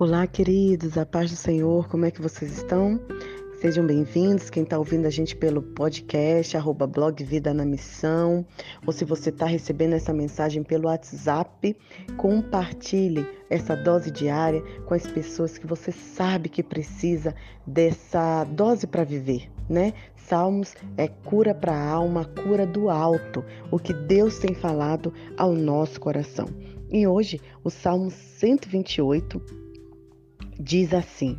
Olá, queridos, a paz do Senhor, como é que vocês estão? Sejam bem-vindos, quem está ouvindo a gente pelo podcast, arroba blog Vida na Missão, ou se você está recebendo essa mensagem pelo WhatsApp, compartilhe essa dose diária com as pessoas que você sabe que precisa dessa dose para viver, né? Salmos é cura para a alma, cura do alto, o que Deus tem falado ao nosso coração. E hoje, o Salmo 128 diz assim: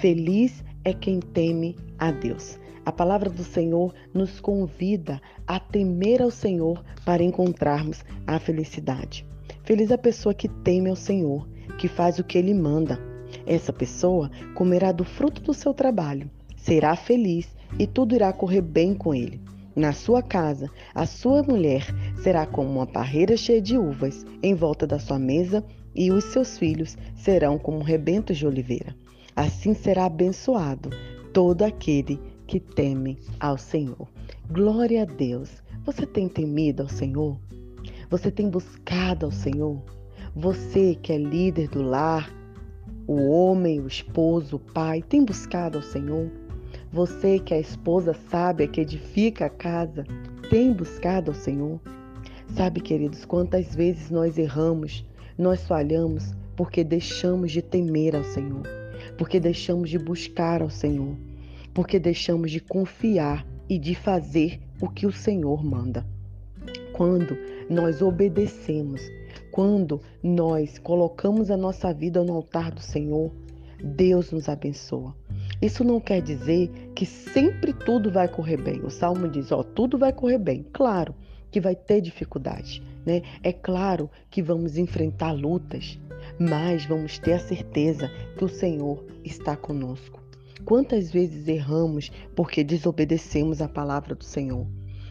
Feliz é quem teme a Deus. A palavra do Senhor nos convida a temer ao Senhor para encontrarmos a felicidade. Feliz a pessoa que teme ao Senhor, que faz o que ele manda. Essa pessoa comerá do fruto do seu trabalho, será feliz e tudo irá correr bem com ele. Na sua casa, a sua mulher será como uma parreira cheia de uvas em volta da sua mesa e os seus filhos serão como rebentos de oliveira. Assim será abençoado todo aquele que teme ao Senhor. Glória a Deus. Você tem temido ao Senhor? Você tem buscado ao Senhor? Você que é líder do lar, o homem, o esposo, o pai, tem buscado ao Senhor? Você que é a esposa sábia que edifica a casa, tem buscado ao Senhor? Sabe, queridos, quantas vezes nós erramos nós falhamos porque deixamos de temer ao Senhor, porque deixamos de buscar ao Senhor, porque deixamos de confiar e de fazer o que o Senhor manda. Quando nós obedecemos, quando nós colocamos a nossa vida no altar do Senhor, Deus nos abençoa. Isso não quer dizer que sempre tudo vai correr bem. O Salmo diz: Ó, tudo vai correr bem. Claro que vai ter dificuldade. Né? É claro que vamos enfrentar lutas, mas vamos ter a certeza que o Senhor está conosco. Quantas vezes erramos porque desobedecemos a palavra do Senhor?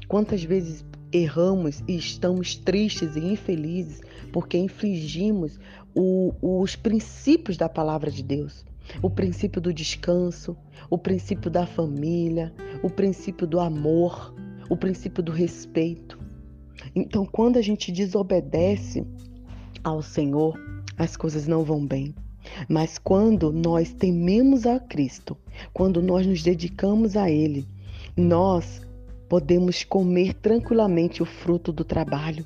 Quantas vezes erramos e estamos tristes e infelizes porque infringimos o, os princípios da palavra de Deus? O princípio do descanso, o princípio da família, o princípio do amor, o princípio do respeito. Então, quando a gente desobedece ao Senhor, as coisas não vão bem. Mas quando nós tememos a Cristo, quando nós nos dedicamos a Ele, nós podemos comer tranquilamente o fruto do trabalho.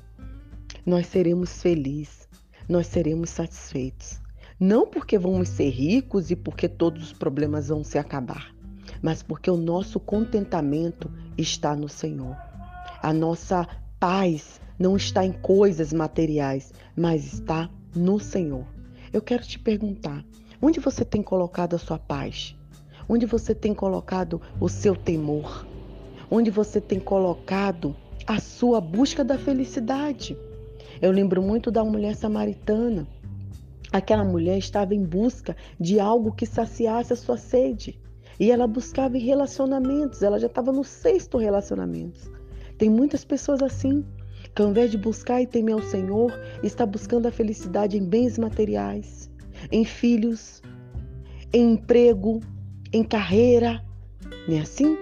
Nós seremos felizes, nós seremos satisfeitos. Não porque vamos ser ricos e porque todos os problemas vão se acabar, mas porque o nosso contentamento está no Senhor. A nossa paz não está em coisas materiais, mas está no Senhor. Eu quero te perguntar: onde você tem colocado a sua paz? Onde você tem colocado o seu temor? Onde você tem colocado a sua busca da felicidade? Eu lembro muito da mulher samaritana. Aquela mulher estava em busca de algo que saciasse a sua sede. E ela buscava relacionamentos, ela já estava no sexto relacionamento. Tem muitas pessoas assim, que ao invés de buscar e temer ao Senhor, está buscando a felicidade em bens materiais, em filhos, em emprego, em carreira. Não é assim?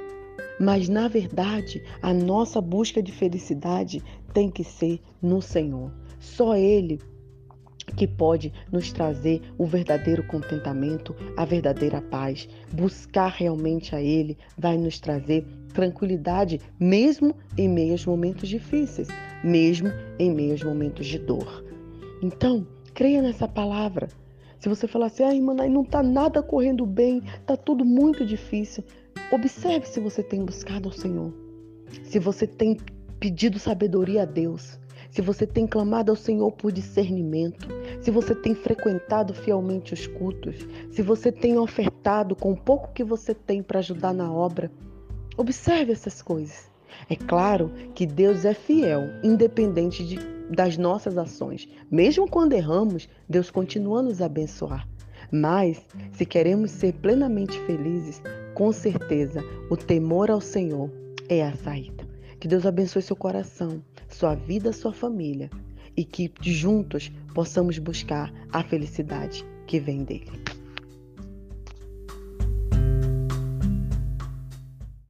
Mas na verdade, a nossa busca de felicidade tem que ser no Senhor. Só Ele que pode nos trazer o verdadeiro contentamento, a verdadeira paz. Buscar realmente a Ele vai nos trazer tranquilidade, mesmo em meio aos momentos difíceis, mesmo em meio aos momentos de dor. Então, creia nessa palavra. Se você falar assim, ah, irmã, não está nada correndo bem, está tudo muito difícil, observe se você tem buscado ao Senhor, se você tem pedido sabedoria a Deus, se você tem clamado ao Senhor por discernimento, se você tem frequentado fielmente os cultos, se você tem ofertado com o pouco que você tem para ajudar na obra. Observe essas coisas. É claro que Deus é fiel, independente de, das nossas ações. Mesmo quando erramos, Deus continua a nos abençoar. Mas, se queremos ser plenamente felizes, com certeza o temor ao Senhor é a saída. Que Deus abençoe seu coração, sua vida, sua família e que juntos possamos buscar a felicidade que vem dele.